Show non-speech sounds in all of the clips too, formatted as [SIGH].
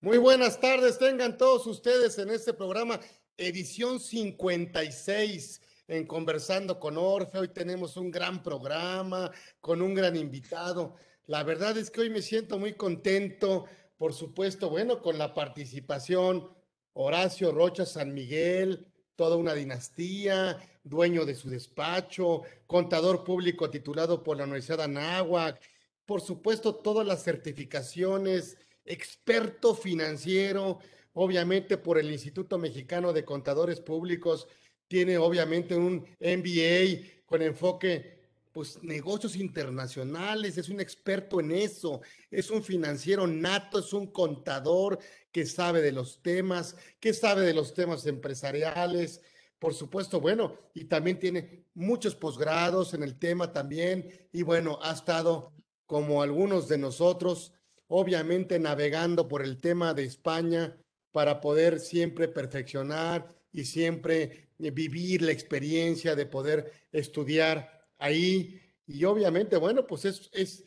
Muy buenas tardes, tengan todos ustedes en este programa, edición 56 en Conversando con Orfe. Hoy tenemos un gran programa con un gran invitado. La verdad es que hoy me siento muy contento, por supuesto, bueno, con la participación Horacio Rocha San Miguel, toda una dinastía, dueño de su despacho, contador público titulado por la Universidad de Anáhuac, por supuesto, todas las certificaciones, experto financiero, obviamente por el Instituto Mexicano de Contadores Públicos, tiene obviamente un MBA con enfoque pues negocios internacionales, es un experto en eso, es un financiero nato, es un contador que sabe de los temas, que sabe de los temas empresariales, por supuesto, bueno, y también tiene muchos posgrados en el tema también, y bueno, ha estado como algunos de nosotros, obviamente navegando por el tema de España para poder siempre perfeccionar y siempre eh, vivir la experiencia de poder estudiar ahí. Y obviamente, bueno, pues es, es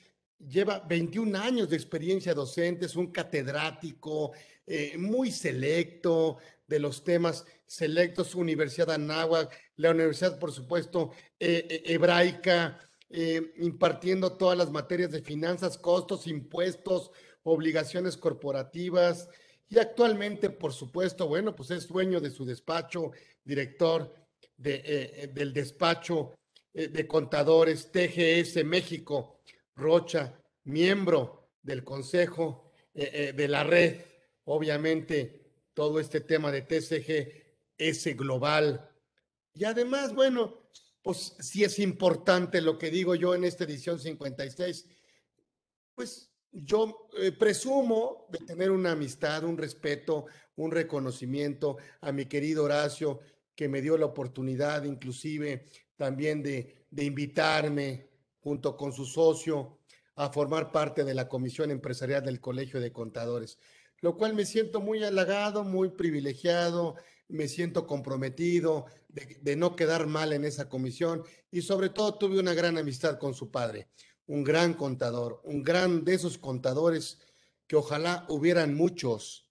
lleva 21 años de experiencia docente, es un catedrático eh, muy selecto de los temas selectos, Universidad Anáhuac, la universidad, por supuesto, eh, hebraica, eh, impartiendo todas las materias de finanzas, costos, impuestos, obligaciones corporativas y actualmente, por supuesto, bueno, pues es dueño de su despacho, director eh, eh, del despacho de contadores TGS México, Rocha, miembro del Consejo de la Red, obviamente todo este tema de TCG global. Y además, bueno, pues sí es importante lo que digo yo en esta edición 56, pues yo eh, presumo de tener una amistad, un respeto, un reconocimiento a mi querido Horacio, que me dio la oportunidad inclusive también de, de invitarme junto con su socio a formar parte de la Comisión Empresarial del Colegio de Contadores, lo cual me siento muy halagado, muy privilegiado, me siento comprometido de, no quedar mal en esa comisión y sobre todo tuve una gran amistad con su padre, un gran contador, un gran de esos contadores que ojalá hubieran muchos,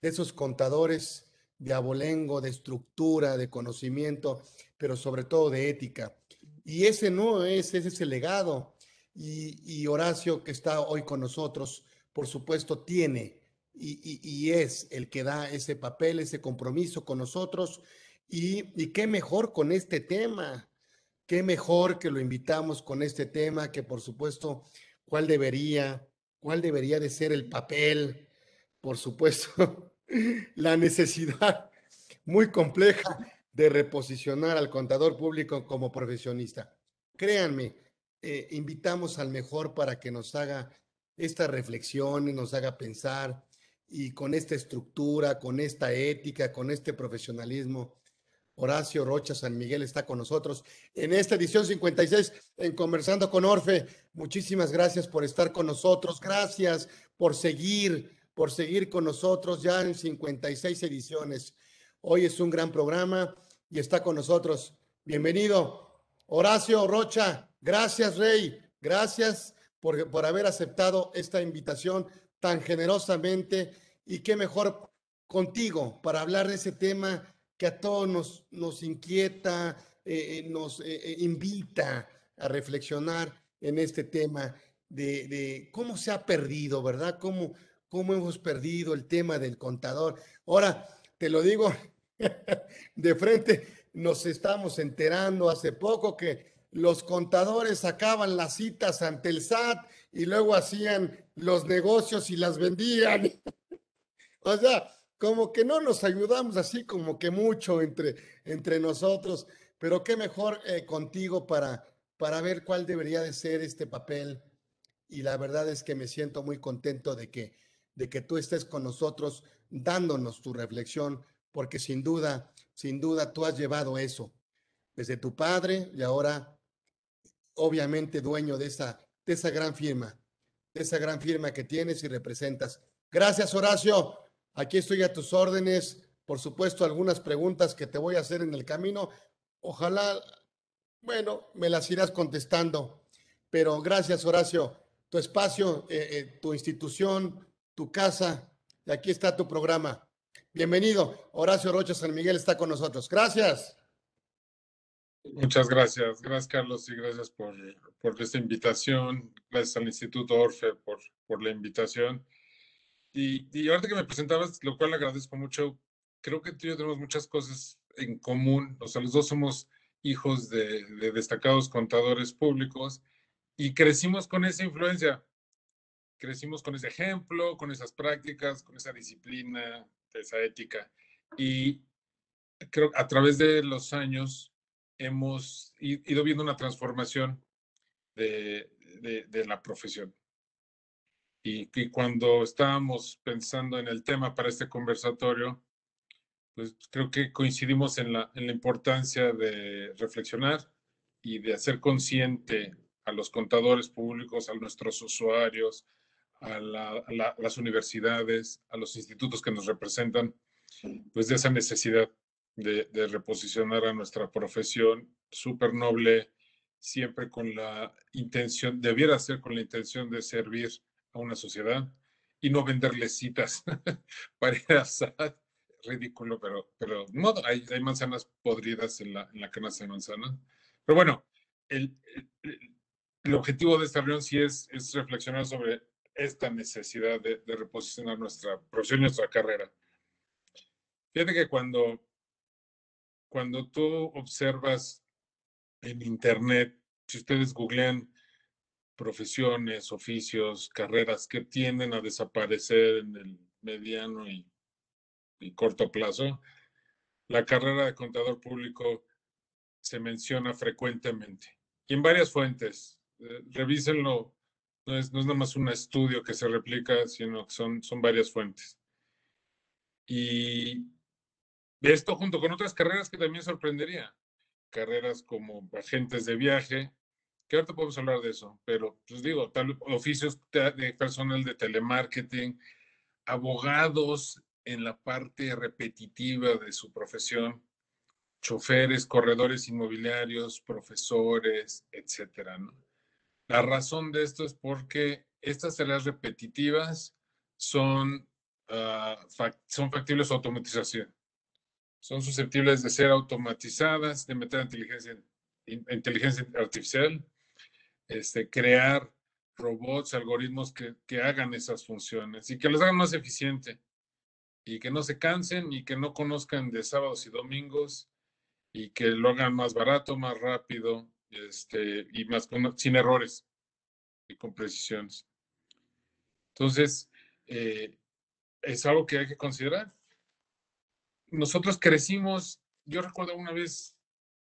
de esos contadores de abolengo, de estructura, de conocimiento, pero sobre todo de ética. Y ese no es, ese es el legado. Y, y Horacio, que está hoy con nosotros, por supuesto, tiene y, es el que da ese papel, ese compromiso con nosotros. Y, qué mejor con este tema, qué mejor que lo invitamos con este tema, que por supuesto, cuál debería, cuál debería de ser el papel, por supuesto, [LAUGHS] la necesidad [LAUGHS] muy compleja de reposicionar al contador público como profesionista. Créanme, eh, invitamos al mejor para que nos haga esta reflexión y nos haga pensar y con esta estructura, con esta ética, con este profesionalismo. Horacio Rocha San Miguel está con nosotros en esta edición 56 en Conversando con Orfe. Muchísimas gracias por estar con nosotros. Gracias por seguir, por seguir con nosotros ya en 56 ediciones. Hoy es un gran programa y está con nosotros. Bienvenido, Horacio Rocha. Gracias, Rey. Gracias por, por haber aceptado esta invitación tan generosamente y qué mejor contigo para hablar de ese tema que a todos nos, nos inquieta, eh, eh, nos eh, invita a reflexionar en este tema de, de, cómo se ha perdido, ¿verdad? Cómo, cómo hemos perdido el tema del contador. Ahora, te lo digo [LAUGHS] de frente, nos estamos enterando hace poco que los contadores sacaban las citas ante el SAT y luego hacían los negocios y las vendían. [LAUGHS] o sea, como que no nos ayudamos así como que mucho entre, entre nosotros, pero qué mejor eh, contigo para, para ver cuál debería de ser este papel. Y la verdad es que me siento muy contento de que, de que tú estés con nosotros dándonos tu reflexión, porque sin duda, sin duda tú has llevado eso desde tu padre y ahora obviamente dueño de esa, de esa gran firma, de esa gran firma que tienes y representas. Gracias, Horacio. Aquí estoy a tus órdenes. Por supuesto, algunas preguntas que te voy a hacer en el camino. Ojalá, bueno, me las irás contestando. Pero gracias, Horacio. Tu espacio, eh, eh, tu institución, tu casa, y aquí está tu programa. Bienvenido. Horacio Rocha San Miguel está con nosotros. Gracias. Muchas gracias. Gracias, Carlos, y gracias por, por esta invitación. Gracias al Instituto Orfe por, por la invitación. Y, y ahorita que me presentabas, lo cual agradezco mucho, creo que tú y yo tenemos muchas cosas en común. O sea, los dos somos hijos de, de destacados contadores públicos y crecimos con esa influencia. Crecimos con ese ejemplo, con esas prácticas, con esa disciplina, esa ética. Y creo que a través de los años hemos ido viendo una transformación de, de, la profesión. Y, y, cuando estábamos pensando en el tema para este conversatorio, pues creo que coincidimos en la, en la importancia de reflexionar y de hacer consciente a los contadores públicos, a nuestros usuarios, a, las universidades, a los institutos que nos representan, pues de esa necesidad de, de reposicionar a nuestra profesión súper noble, siempre con la intención, debiera ser con la intención de servir a una sociedad y no venderle citas [LAUGHS] para ir a SAT. Ridículo, pero, pero no, hay, hay manzanas podridas en la, en la canasta de manzanas. Pero bueno, el, el, el, objetivo de esta reunión sí es, es reflexionar sobre esta necesidad de, de reposicionar nuestra profesión nuestra carrera. Fíjate que cuando, cuando tú observas en Internet, si ustedes googlean profesiones, oficios, carreras que tienden a desaparecer en el mediano y, y corto plazo, la carrera de contador público se menciona frecuentemente y en varias fuentes. Eh, revísenlo no es, no es nada más un estudio que se replica, sino que son, son varias fuentes. Y esto junto con otras carreras que también sorprendería. Carreras como agentes de viaje, que ahorita podemos hablar de eso, pero pues digo, tal, oficios de personal de telemarketing, abogados en la parte repetitiva de su profesión, choferes, corredores inmobiliarios, profesores, etcétera, ¿no? La razón de esto es porque estas tareas repetitivas son, fact son factibles a automatización. Son susceptibles de ser automatizadas, de meter inteligencia, inteligencia artificial, este, crear robots, algoritmos que, que hagan esas funciones y que los hagan más eficiente y que no se cansen y que no conozcan de sábados y domingos y que lo hagan más barato, más rápido este, y más sin errores y con precisiones. Entonces, eh, es algo que hay que considerar. Nosotros crecimos, yo recuerdo una vez,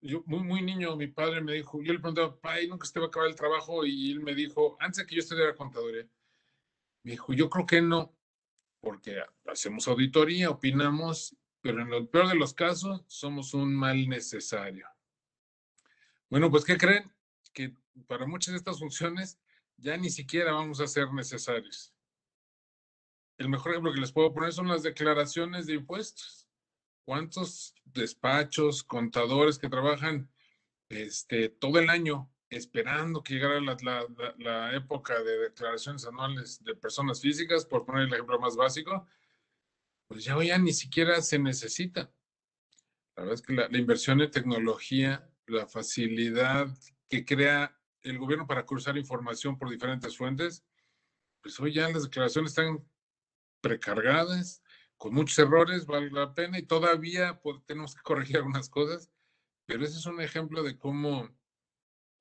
yo muy, niño, mi padre me dijo, yo le preguntaba, ¿y nunca se va a acabar el trabajo? Y él me dijo, antes de que yo estudiara contaduría, me dijo, yo creo que no, porque hacemos auditoría, opinamos, pero en el peor de los casos somos un mal necesario. Bueno, pues, ¿qué creen? Que para muchas de estas funciones ya ni siquiera vamos a ser necesarios. El mejor ejemplo que les puedo poner son las declaraciones de impuestos. ¿Cuántos despachos, contadores que trabajan este, todo el año esperando que llegara la, la, la, época de declaraciones anuales de personas físicas, por poner el ejemplo más básico, pues ya, ya ni siquiera se necesita. La verdad es que la, la inversión en tecnología la facilidad que crea el gobierno para cruzar información por diferentes fuentes, pues hoy ya las declaraciones están precargadas, con muchos errores, vale la pena, y todavía tenemos que corregir algunas cosas, pero ese es un ejemplo de cómo,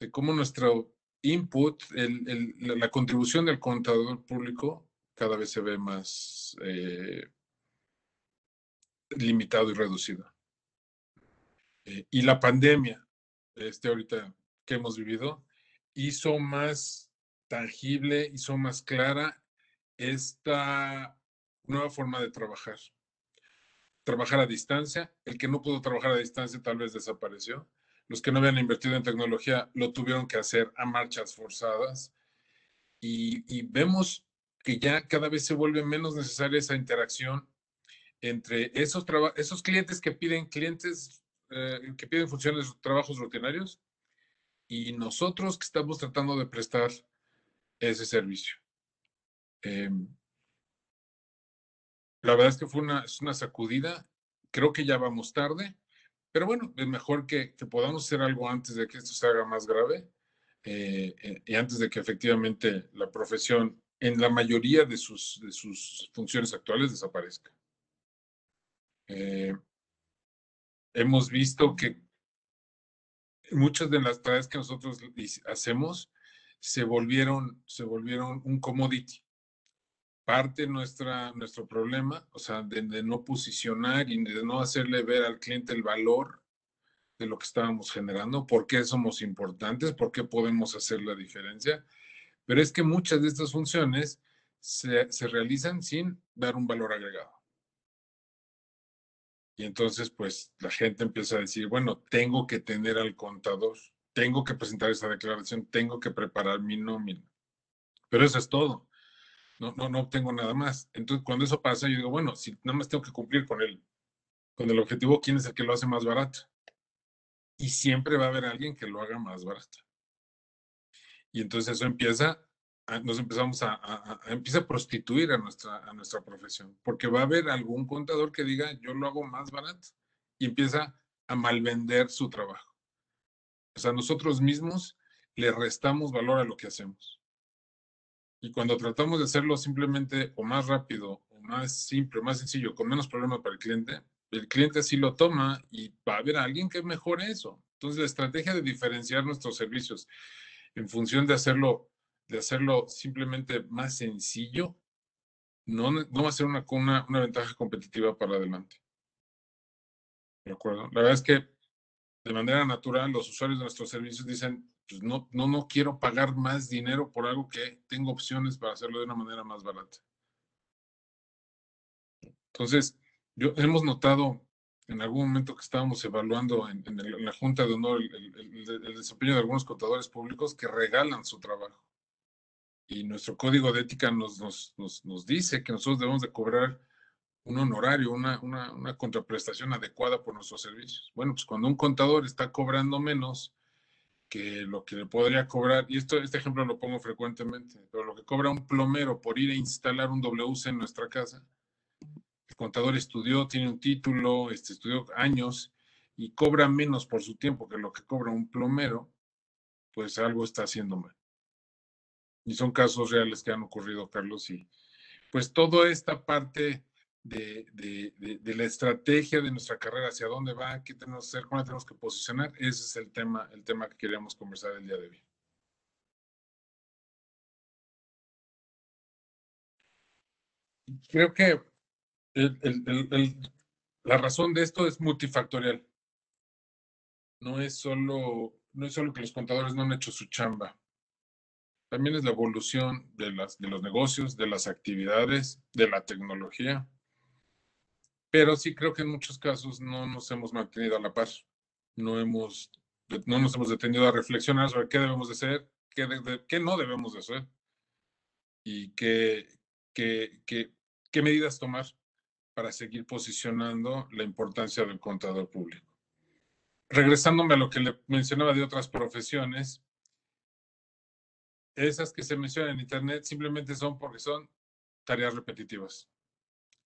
de cómo nuestro input, la contribución del contador público cada vez se ve más eh, limitado y reducido. Eh, y la pandemia, este ahorita que hemos vivido, hizo más tangible, hizo más clara esta nueva forma de trabajar. Trabajar a distancia, el que no pudo trabajar a distancia tal vez desapareció. Los que no habían invertido en tecnología lo tuvieron que hacer a marchas forzadas. Y, vemos que ya cada vez se vuelve menos necesaria esa interacción entre esos, esos clientes que piden clientes eh, que piden funciones, trabajos rutinarios, y nosotros que estamos tratando de prestar ese servicio. Eh, la verdad es que fue una, es una sacudida. Creo que ya vamos tarde, pero bueno, es mejor que, que podamos hacer algo antes de que esto se haga más grave eh, eh, y antes de que efectivamente la profesión en la mayoría de sus, de sus funciones actuales desaparezca. Eh, hemos visto que muchas de las tareas que nosotros hacemos se volvieron, se volvieron un commodity. Parte nuestra, nuestro problema, o sea, de, de, no posicionar y de no hacerle ver al cliente el valor de lo que estábamos generando, por qué somos importantes, por qué podemos hacer la diferencia. Pero es que muchas de estas funciones se, se realizan sin dar un valor agregado. Y entonces, pues la gente empieza a decir, bueno, tengo que tener al contador, tengo que presentar esa declaración, tengo que preparar mi nómina. Pero eso es todo. No, no, no obtengo nada más. Entonces, cuando eso pasa, yo digo, bueno, si nada más tengo que cumplir con el, con el objetivo, ¿quién es el que lo hace más barato? Y siempre va a haber alguien que lo haga más barato. Y entonces eso empieza nos empezamos a, empieza a prostituir a nuestra, a nuestra profesión, porque va a haber algún contador que diga, yo lo hago más barato, y empieza a malvender su trabajo. O sea, nosotros mismos le restamos valor a lo que hacemos. Y cuando tratamos de hacerlo simplemente o más rápido, o más simple, más sencillo, con menos problema para el cliente, el cliente así lo toma y va a haber alguien que mejore eso. Entonces, la estrategia de diferenciar nuestros servicios en función de hacerlo de hacerlo simplemente más sencillo, no, no va a ser una, una, una ventaja competitiva para adelante. ¿De acuerdo? La verdad es que de manera natural los usuarios de nuestros servicios dicen, pues no, no, no quiero pagar más dinero por algo que tengo opciones para hacerlo de una manera más barata. Entonces, yo hemos notado en algún momento que estábamos evaluando en, la Junta de Honor el, desempeño de algunos contadores públicos que regalan su trabajo y nuestro código de ética nos, nos, nos, nos, dice que nosotros debemos de cobrar un honorario, una, una, una, contraprestación adecuada por nuestros servicios. Bueno, pues cuando un contador está cobrando menos que lo que le podría cobrar, y esto, este ejemplo lo pongo frecuentemente, pero lo que cobra un plomero por ir a instalar un WC en nuestra casa, el contador estudió, tiene un título, este, estudió años y cobra menos por su tiempo que lo que cobra un plomero, pues algo está haciendo mal. Y son casos reales que han ocurrido, Carlos. Y pues toda esta parte de, de, de, la estrategia de nuestra carrera, hacia dónde va, qué tenemos que hacer, cómo tenemos que posicionar, ese es el tema, el tema que queríamos conversar el día de hoy. Creo que el, el, el, la razón de esto es multifactorial. No es solo, no es solo que los contadores no han hecho su chamba también es la evolución de, las, de los negocios, de las actividades, de la tecnología. Pero sí creo que en muchos casos no nos hemos mantenido a la par. No, hemos, no nos hemos detenido a reflexionar sobre qué debemos de hacer, qué, de, qué no debemos de hacer y qué, qué, qué, qué medidas tomar para seguir posicionando la importancia del contador público. Regresándome a lo que le mencionaba de otras profesiones, esas que se mencionan en Internet simplemente son porque son tareas repetitivas.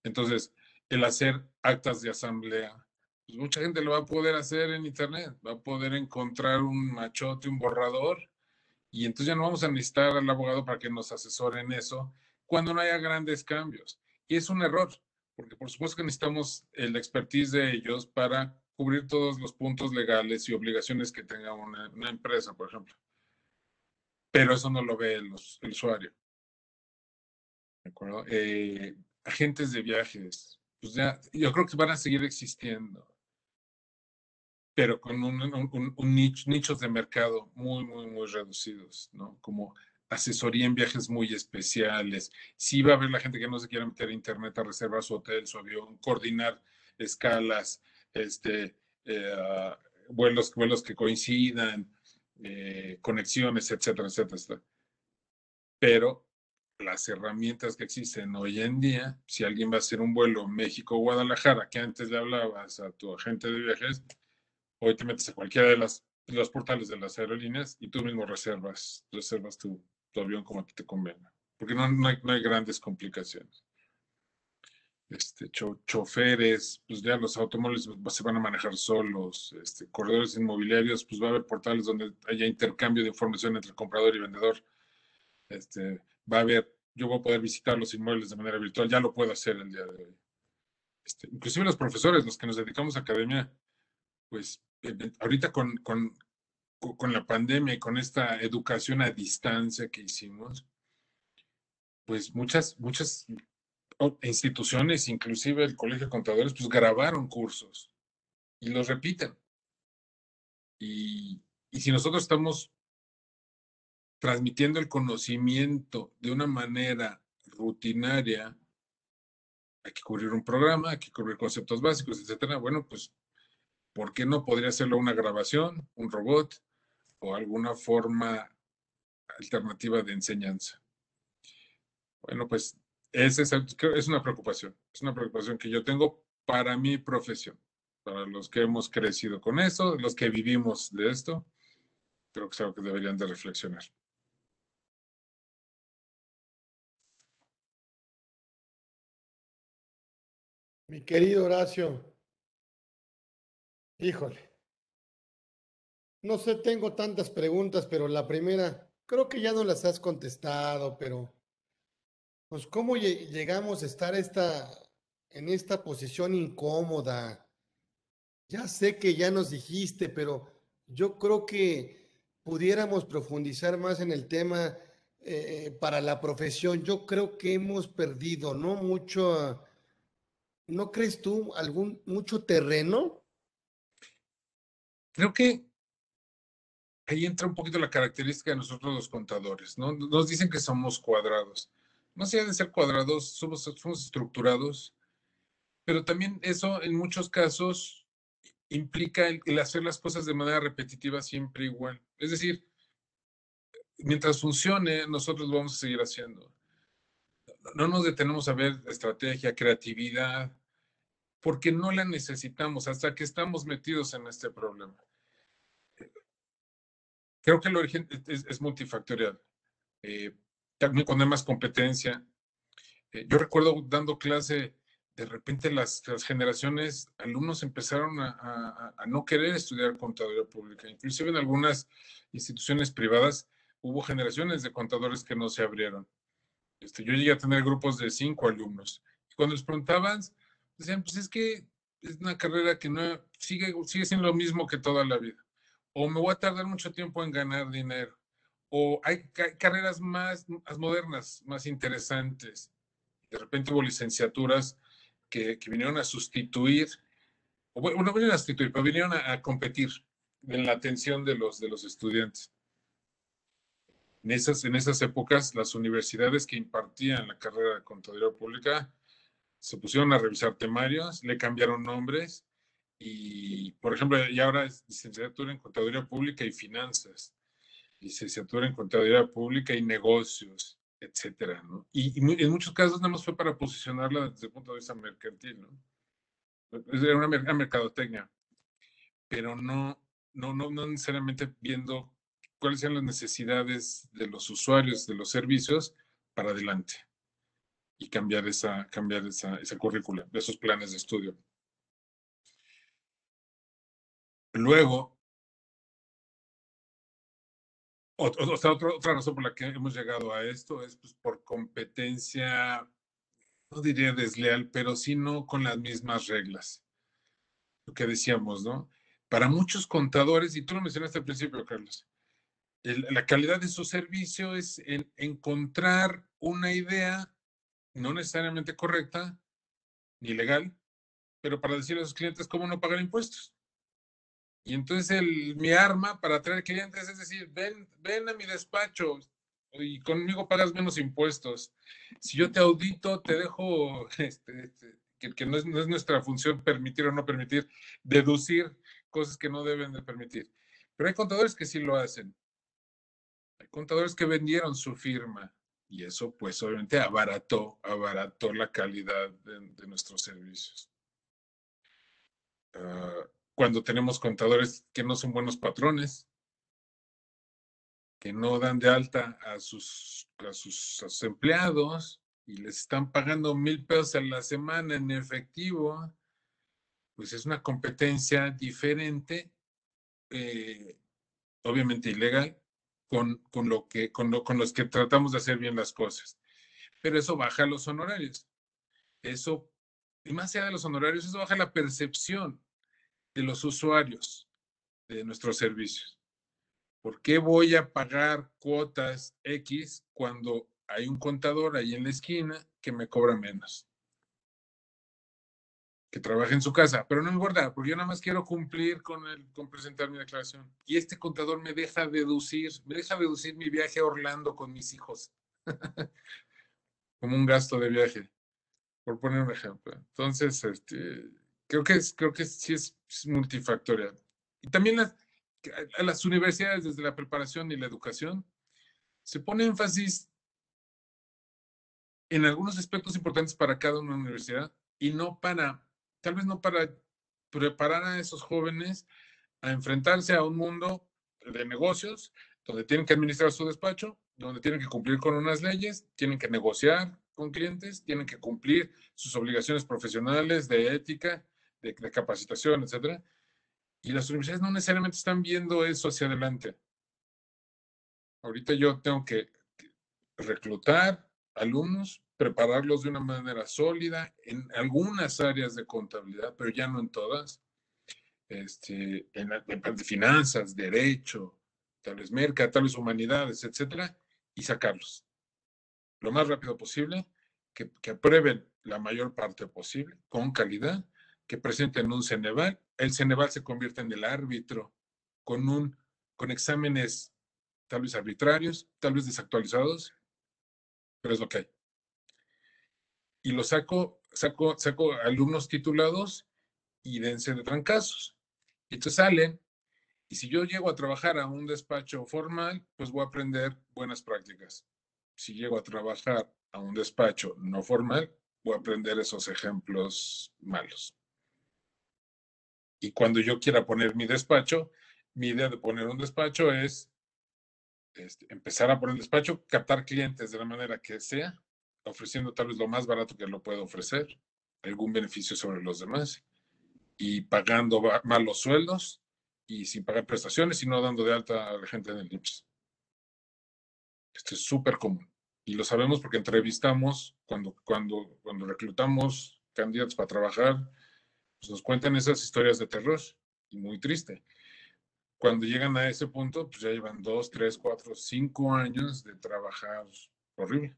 Entonces, el hacer actas de asamblea, pues mucha gente lo va a poder hacer en Internet, va a poder encontrar un machote, un borrador, y entonces ya no vamos a necesitar al abogado para que nos asesore en eso cuando no haya grandes cambios. Y es un error, porque por supuesto que necesitamos el expertise de ellos para cubrir todos los puntos legales y obligaciones que tenga una, empresa, por ejemplo pero eso no lo ve el, el usuario. ¿De acuerdo? Eh, agentes de viajes, pues ya, yo creo que van a seguir existiendo, pero con un, un, un nicho, nichos de mercado muy, muy, muy reducidos, ¿no? Como asesoría en viajes muy especiales. Sí va a haber la gente que no se quiera meter a internet a reservar su hotel, su avión, coordinar escalas, este, eh, vuelos, vuelos que coincidan, eh, conexiones, etcétera, etcétera, Pero las herramientas que existen hoy en día, si alguien va a hacer un vuelo México-Guadalajara, que antes le hablabas a tu agente de viajes, hoy te metes a cualquiera de, las, los portales de las aerolíneas y tú mismo reservas, reservas tu, tu avión como te convenga, porque no, no, hay, no hay grandes complicaciones. este, choferes, pues ya los automóviles se van a manejar solos, este, corredores inmobiliarios, pues va a haber portales donde haya intercambio de información entre comprador y vendedor. Este, va a haber, yo voy a poder visitar los inmuebles de manera virtual, ya lo puedo hacer el día de hoy. Este, inclusive los profesores, los que nos dedicamos a academia, pues ahorita con, con, con la pandemia y con esta educación a distancia que hicimos, pues muchas, muchas instituciones, inclusive el Colegio de Contadores, pues grabaron cursos y los repiten. Y, y si nosotros estamos transmitiendo el conocimiento de una manera rutinaria, hay que cubrir un programa, hay que cubrir conceptos básicos, etcétera. Bueno, pues, ¿por qué no podría hacerlo una grabación, un robot o alguna forma alternativa de enseñanza? Bueno, pues esa es, es una preocupación, es una preocupación que yo tengo para mi profesión, para los que hemos crecido con eso, los que vivimos de esto, creo que es algo que deberían de reflexionar. Mi querido Horacio, híjole, no sé, tengo tantas preguntas, pero la primera, creo que ya no las has contestado, pero pues cómo llegamos a estar esta, en esta posición incómoda. Ya sé que ya nos dijiste, pero yo creo que pudiéramos profundizar más en el tema eh, para la profesión. Yo creo que hemos perdido, ¿no? Mucho, ¿no crees tú algún, mucho terreno? Creo que ahí entra un poquito la característica de nosotros los contadores, ¿no? Nos dicen que somos cuadrados más allá de ser cuadrados, somos, somos estructurados, pero también eso en muchos casos implica el, hacer las cosas de manera repetitiva siempre igual. Es decir, mientras funcione, nosotros lo vamos a seguir haciendo. No nos detenemos a ver estrategia, creatividad, porque no la necesitamos hasta que estamos metidos en este problema. Creo que el origen es, multifactorial. Eh, también cuando hay más competencia. Eh, yo recuerdo dando clase, de repente las, generaciones, alumnos empezaron a, no querer estudiar contaduría pública. Inclusive en algunas instituciones privadas hubo generaciones de contadores que no se abrieron. Este, yo llegué a tener grupos de cinco alumnos. Y cuando les preguntaban, decían, pues es que es una carrera que no sigue, sigue siendo lo mismo que toda la vida. O me voy a tardar mucho tiempo en ganar dinero o hay carreras más, modernas, más interesantes. De repente hubo licenciaturas que, que vinieron a sustituir, o bueno, no vinieron a sustituir, pero vinieron a, competir en la atención de los, de los estudiantes. En esas, en esas épocas, las universidades que impartían la carrera de contaduría pública se pusieron a revisar temarios, le cambiaron nombres y, por ejemplo, y ahora es licenciatura en contaduría pública y finanzas licenciatura en Contaduría Pública y Negocios, etcétera. Y, en muchos casos nada más fue para posicionarla desde el punto de vista mercantil, ¿no? Era una, mercadotecnia, pero no, no, no, no necesariamente viendo cuáles eran las necesidades de los usuarios de los servicios para adelante y cambiar esa, cambiar esa, esa currícula, esos planes de estudio. Luego, otra, otra razón por la que hemos llegado a esto es pues, por competencia, no diría desleal, pero sí no con las mismas reglas. Lo que decíamos, ¿no? Para muchos contadores, y tú lo mencionaste al principio, Carlos, la calidad de su servicio es en encontrar una idea no necesariamente correcta ni legal, pero para decirle a sus clientes cómo no pagar impuestos. Y entonces mi arma para atraer clientes es decir, ven, ven a mi despacho y conmigo pagas menos impuestos. Si yo te audito, te dejo, [LAUGHS] este, este, que, no, es, no, es, nuestra función permitir o no permitir, deducir cosas que no deben de permitir. Pero hay contadores que sí lo hacen. Hay contadores que vendieron su firma y eso pues obviamente abarató, abarató la calidad de, nuestros servicios. Uh, cuando tenemos contadores que no son buenos patrones, que no dan de alta a sus, a sus, empleados y les están pagando mil pesos a la semana en efectivo, pues es una competencia diferente, eh, obviamente ilegal, con, con, lo que, con, con los que tratamos de hacer bien las cosas. Pero eso baja los honorarios. Eso, y más allá de los honorarios, eso baja la percepción de los usuarios de nuestros servicios. ¿Por qué voy a pagar cuotas X cuando hay un contador ahí en la esquina que me cobra menos? Que trabaja en su casa, pero no importa, porque yo nada más quiero cumplir con, presentar mi declaración. Y este contador me deja deducir, me deja deducir mi viaje a Orlando con mis hijos, [LAUGHS] como un gasto de viaje, por poner un ejemplo. Entonces, este, creo que, creo que sí es multifactorial. Y también las, a las universidades desde la preparación y la educación se pone énfasis en algunos aspectos importantes para cada una universidad y no para, tal vez no para preparar a esos jóvenes a enfrentarse a un mundo de negocios donde tienen que administrar su despacho, donde tienen que cumplir con unas leyes, tienen que negociar con clientes, tienen que cumplir sus obligaciones profesionales de ética, de, capacitación, etcétera y las universidades no necesariamente están viendo eso hacia adelante. Ahorita yo tengo que reclutar alumnos, prepararlos de una manera sólida en algunas áreas de contabilidad, pero ya no en todas. Este, en, de finanzas, derecho, tal vez merca, tal vez humanidades, etcétera, y sacarlos lo más rápido posible, que, que aprueben la mayor parte posible, con calidad, que presenten un Ceneval. El Ceneval se convierte en el árbitro con, un, con exámenes tal vez arbitrarios, tal vez desactualizados, pero es lo que hay. Y lo saco, saco, saco alumnos titulados y dense de trancazos. Entonces salen, y si yo llego a trabajar a un despacho formal, pues voy a aprender buenas prácticas. Si llego a trabajar a un despacho no formal, voy a aprender esos ejemplos malos. Y cuando yo quiera poner mi despacho, mi idea de poner un despacho es este, empezar a poner el despacho, captar clientes de la manera que sea, ofreciendo tal vez lo más barato que lo puedo ofrecer, algún beneficio sobre los demás, y pagando malos sueldos y sin pagar prestaciones y no dando de alta a la gente en el IMSS. Esto es súper común. Y lo sabemos porque entrevistamos, cuando, cuando, cuando reclutamos candidatos para trabajar, pues nos cuentan esas historias de terror y muy triste. Cuando llegan a ese punto, pues ya llevan dos, tres, cuatro, cinco años de trabajar horrible.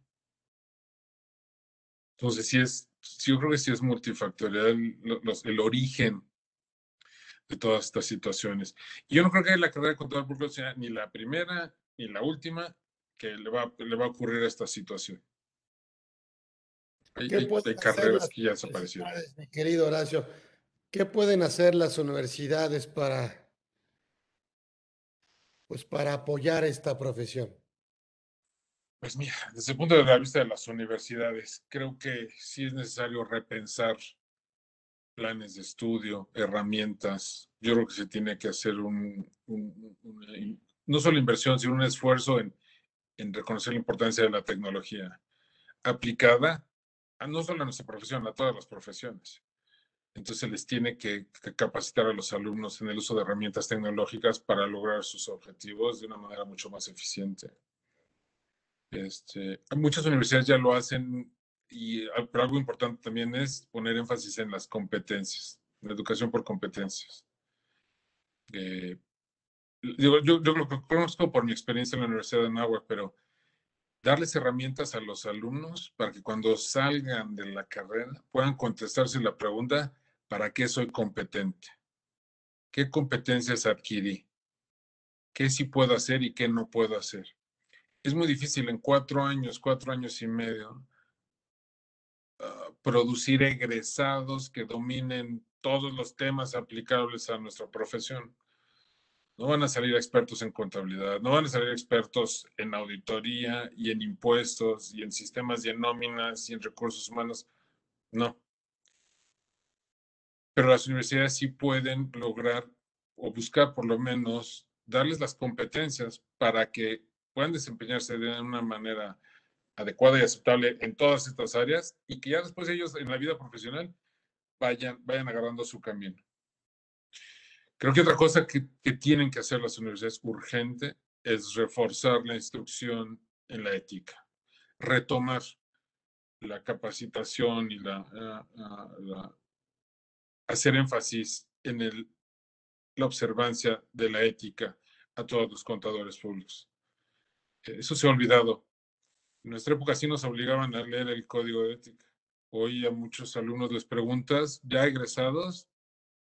Entonces, sí es, yo creo que sí es multifactorial el origen de todas estas situaciones. Y yo no creo que la carrera de contador público sea ni la primera ni la última que le va, le va a ocurrir a esta situación. Hay, hay carreras que ya desaparecieron. Mi querido Horacio, ¿Qué pueden hacer las universidades para, pues para apoyar esta profesión? Pues mira, desde el punto de vista de las universidades, creo que sí es necesario repensar planes de estudio, herramientas. Yo creo que se tiene que hacer un, no solo inversión, sino un esfuerzo en, en reconocer la importancia de la tecnología aplicada a no solo a nuestra profesión, a todas las profesiones. Entonces les tiene que, capacitar a los alumnos en el uso de herramientas tecnológicas para lograr sus objetivos de una manera mucho más eficiente. Este, muchas universidades ya lo hacen, y, ah, pero algo importante también es poner énfasis en las competencias, la educación por competencias. Eh, yo, yo, lo conozco por mi experiencia en la Universidad de Anáhuac, pero darles herramientas a los alumnos para que cuando salgan de la carrera puedan contestarse la pregunta, ¿para qué soy competente? ¿Qué competencias adquirí? ¿Qué sí puedo hacer y qué no puedo hacer? Es muy difícil en cuatro años, cuatro años y medio, ah, producir egresados que dominen todos los temas aplicables a nuestra profesión. No van a salir expertos en contabilidad, no van a salir expertos en auditoría y en impuestos y en sistemas y en nóminas y en recursos humanos. No. Pero las universidades sí pueden lograr o buscar por lo menos darles las competencias para que puedan desempeñarse de una manera adecuada y aceptable en todas estas áreas y que ya después ellos en la vida profesional vayan, vayan agarrando su camino. Creo que otra cosa que, que tienen que hacer las universidades urgente es reforzar la instrucción en la ética, retomar la capacitación y la, ah, la hacer énfasis en el, la observancia de la ética a todos los contadores públicos. Eso se ha olvidado. En nuestra época sí nos obligaban a leer el código de ética. Hoy a muchos alumnos les preguntas, ya egresados,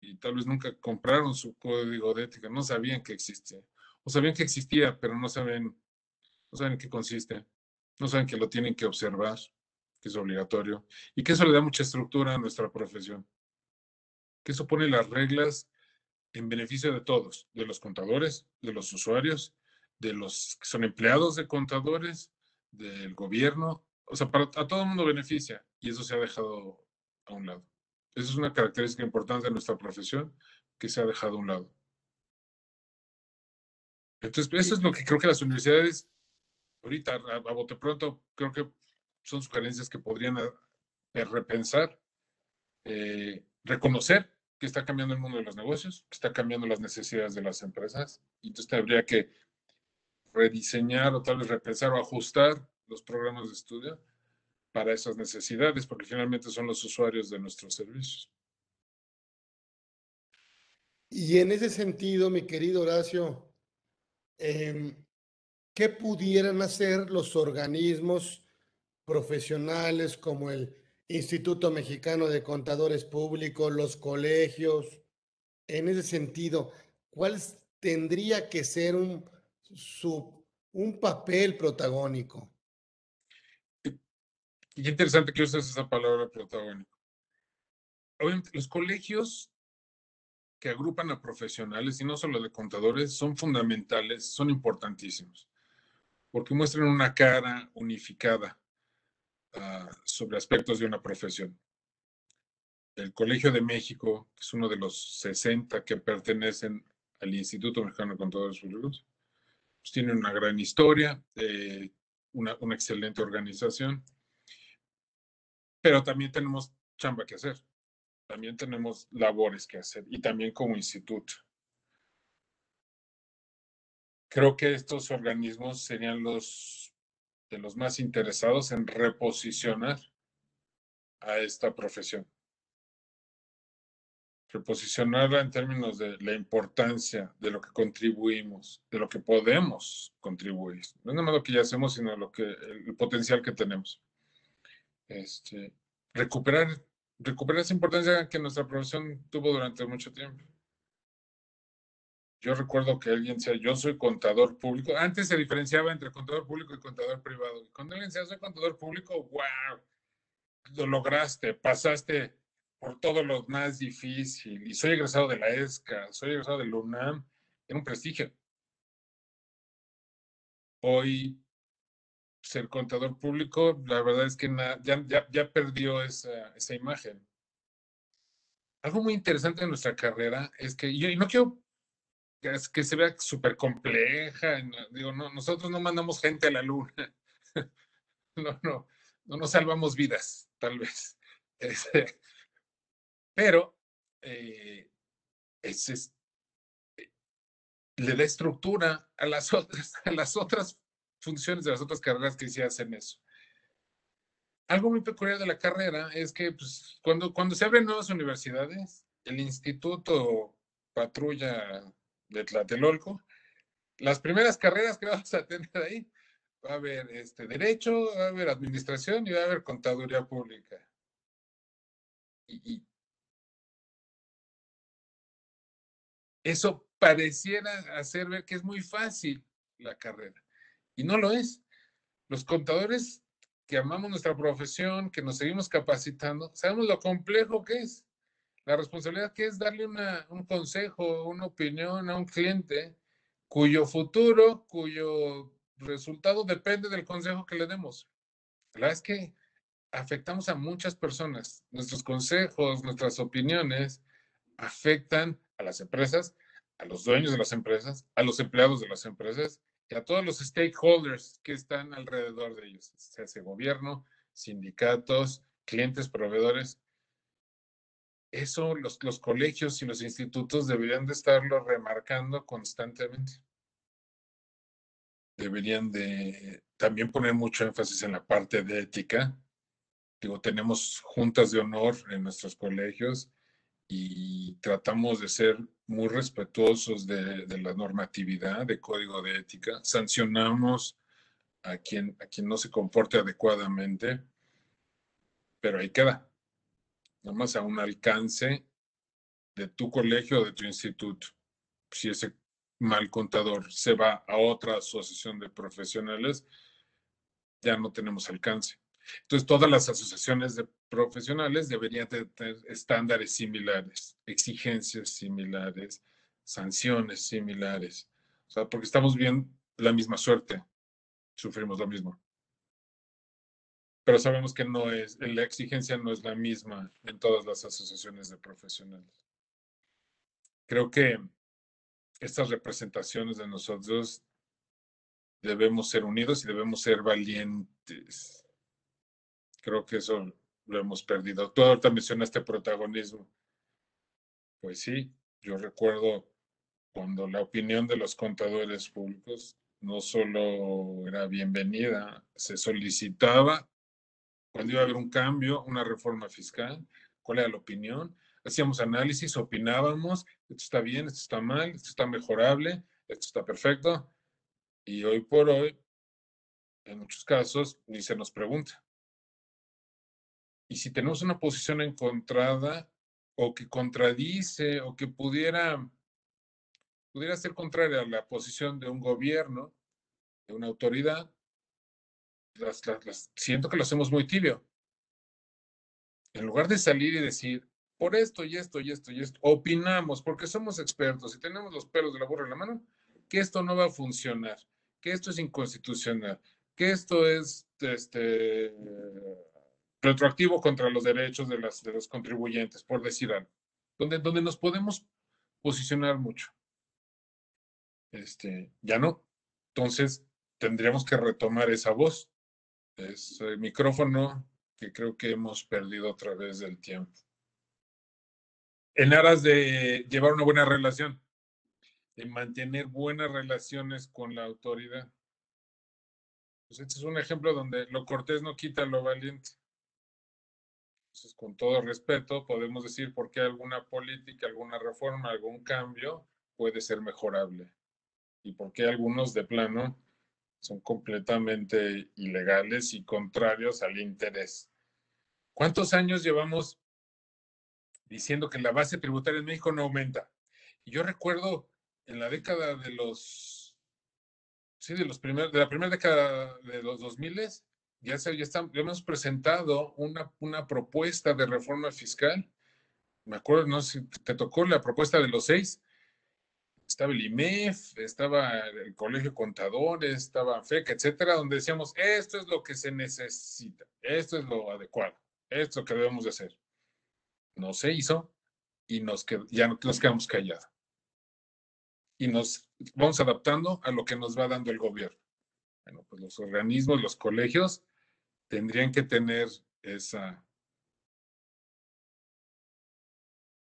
y tal vez nunca compraron su código de ética, no sabían que existía. O sabían que existía, pero no saben, no saben en qué consiste. No saben que lo tienen que observar, que es obligatorio, y que eso le da mucha estructura a nuestra profesión. Que eso pone las reglas en beneficio de todos, de los contadores, de los usuarios, de los que son empleados de contadores, del gobierno, o sea, para, a todo el mundo beneficia y eso se ha dejado a un lado. Esa es una característica importante de nuestra profesión que se ha dejado a un lado. Entonces, eso es lo que creo que las universidades, ahorita, a, a bote pronto, creo que son sugerencias que podrían eh, repensar, eh, reconocer que está cambiando el mundo de los negocios, que está cambiando las necesidades de las empresas, y entonces habría que rediseñar o tal vez repensar o ajustar los programas de estudio para esas necesidades, porque finalmente son los usuarios de nuestros servicios. Y en ese sentido, mi querido Horacio, eh, ¿qué pudieran hacer los organismos profesionales como el Instituto Mexicano de Contadores Públicos, los colegios. En ese sentido, ¿cuál tendría que ser un, su, un papel protagónico? Qué interesante que uses esa palabra protagónico. Obviamente, los colegios que agrupan a profesionales y no solo de contadores son fundamentales, son importantísimos, porque muestran una cara unificada uh, sobre aspectos de una profesión. El Colegio de México, es uno de los 60 que pertenecen al Instituto Mexicano de Contadores Públicos, pues tiene una gran historia, eh, una, una excelente organización, pero también tenemos chamba que hacer, también tenemos labores que hacer y también como instituto. Creo que estos organismos serían los de los más interesados en reposicionar a esta profesión. Reposicionarla en términos de la importancia de lo que contribuimos, de lo que podemos contribuir. No es nada más lo que ya hacemos, sino lo que, el potencial que tenemos. Este, recuperar, recuperar esa importancia que nuestra profesión tuvo durante mucho tiempo. Yo recuerdo que alguien decía, yo soy contador público. Antes se diferenciaba entre contador público y contador privado. Cuando alguien decía, soy contador público, wow, lo lograste, pasaste por todo lo más difícil. Y soy egresado de la ESCA, soy egresado del UNAM, era un prestigio. Hoy, ser contador público, la verdad es que ya, ya, ya perdió esa, esa imagen. Algo muy interesante en nuestra carrera es que, y no quiero que se vea súper compleja. Digo, no, nosotros no mandamos gente a la luna. [LAUGHS] no, no, no nos salvamos vidas, tal vez. [LAUGHS] Este, pero eh, es, eh, le da estructura a las, [LAUGHS] otras, a las otras funciones de las otras carreras que se hacen eso. Algo muy peculiar de la carrera es que pues, cuando, cuando se abren nuevas universidades, el instituto patrulla de Tlatelolco, las primeras carreras que [LAUGHS] vamos a tener ahí, va a haber este, derecho, va a haber administración y va a haber contaduría pública. Y, y eso pareciera hacer ver que es muy fácil la carrera. Y no lo es. Los contadores que amamos nuestra profesión, que nos seguimos capacitando, sabemos lo complejo que es la responsabilidad que es darle una, un consejo, una opinión a un cliente cuyo futuro, cuyo resultado depende del consejo que le demos. La verdad es que afectamos a muchas personas. Nuestros consejos, nuestras opiniones afectan a las empresas, a los dueños de las empresas, a los empleados de las empresas y a todos los stakeholders que están alrededor de ellos, se hace gobierno, sindicatos, clientes, proveedores. Eso los, los colegios y los institutos deberían de estarlo remarcando constantemente. Deberían de también poner mucho énfasis en la parte de ética. Digo, tenemos juntas de honor en nuestros colegios y tratamos de ser muy respetuosos de, de, la normatividad, de código de ética. Sancionamos a quien, a quien no se comporte adecuadamente, pero ahí queda. Nada más a un alcance de tu colegio o de tu instituto. Si ese mal contador se va a otra asociación de profesionales, ya no tenemos alcance. Entonces, todas las asociaciones de profesionales deberían tener estándares similares, exigencias similares, sanciones similares. O sea, porque estamos viendo la misma suerte, sufrimos lo mismo. Pero sabemos que no es, la exigencia no es la misma en todas las asociaciones de profesionales. Creo que estas representaciones de nosotros debemos ser unidos y debemos ser valientes Creo que eso lo hemos perdido. Tú ahorita mencionaste protagonismo. Pues sí, yo recuerdo cuando la opinión de los contadores públicos no solo era bienvenida, se solicitaba cuando iba a haber un cambio, una reforma fiscal, cuál era la opinión, hacíamos análisis, opinábamos, esto está bien, esto está mal, esto está mejorable, esto está perfecto, y hoy por hoy, en muchos casos, ni se nos pregunta. Y si tenemos una posición encontrada o que contradice o que pudiera, pudiera ser contraria a la posición de un gobierno, de una autoridad, siento que lo hacemos muy tibio. En lugar de salir y decir, por esto y esto y esto y esto, opinamos porque somos expertos y tenemos los pelos de la burra en la mano, que esto no va a funcionar, que esto es inconstitucional, que esto es este, retroactivo contra los derechos de, los contribuyentes, por decir algo, donde, donde nos podemos posicionar mucho. Este, ya no. Entonces, tendríamos que retomar esa voz, ese micrófono que creo que hemos perdido a través del tiempo. En aras de llevar una buena relación, de mantener buenas relaciones con la autoridad. Pues este es un ejemplo donde lo cortés no quita lo valiente. Entonces, con todo respeto, podemos decir por qué alguna política, alguna reforma, algún cambio puede ser mejorable y por qué algunos de plano son completamente ilegales y contrarios al interés. ¿Cuántos años llevamos diciendo que la base tributaria en México no aumenta? Yo recuerdo en la década de los, sí, de los primeros, de la primera década de los 2000 ya, se, ya, ya hemos presentado una, una propuesta de reforma fiscal. Me acuerdo, no sé si te tocó la propuesta de los seis. Estaba el IMEF, estaba el Colegio Contadores, estaba FEC, etcétera, donde decíamos, esto es lo que se necesita, esto es lo adecuado, esto es lo que debemos de hacer. No se hizo y nos ya nos quedamos callados. Y nos vamos adaptando a lo que nos va dando el gobierno. Bueno, pues los organismos, los colegios, tendrían que tener esa,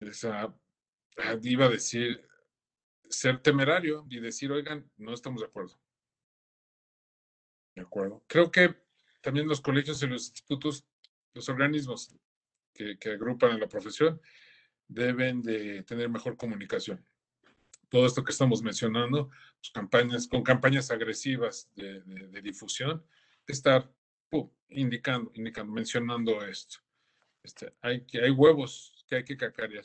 esa, ah, iba a decir, ser temerario y decir, oigan, no estamos de acuerdo. De acuerdo. Creo que también los colegios y los institutos, los organismos que, que agrupan a la profesión, deben de tener mejor comunicación. Todo esto que estamos mencionando, pues, campañas, con campañas agresivas de, de, de difusión, estar indicando, indicando, mencionando esto. Este, hay, hay huevos que hay que cacarear.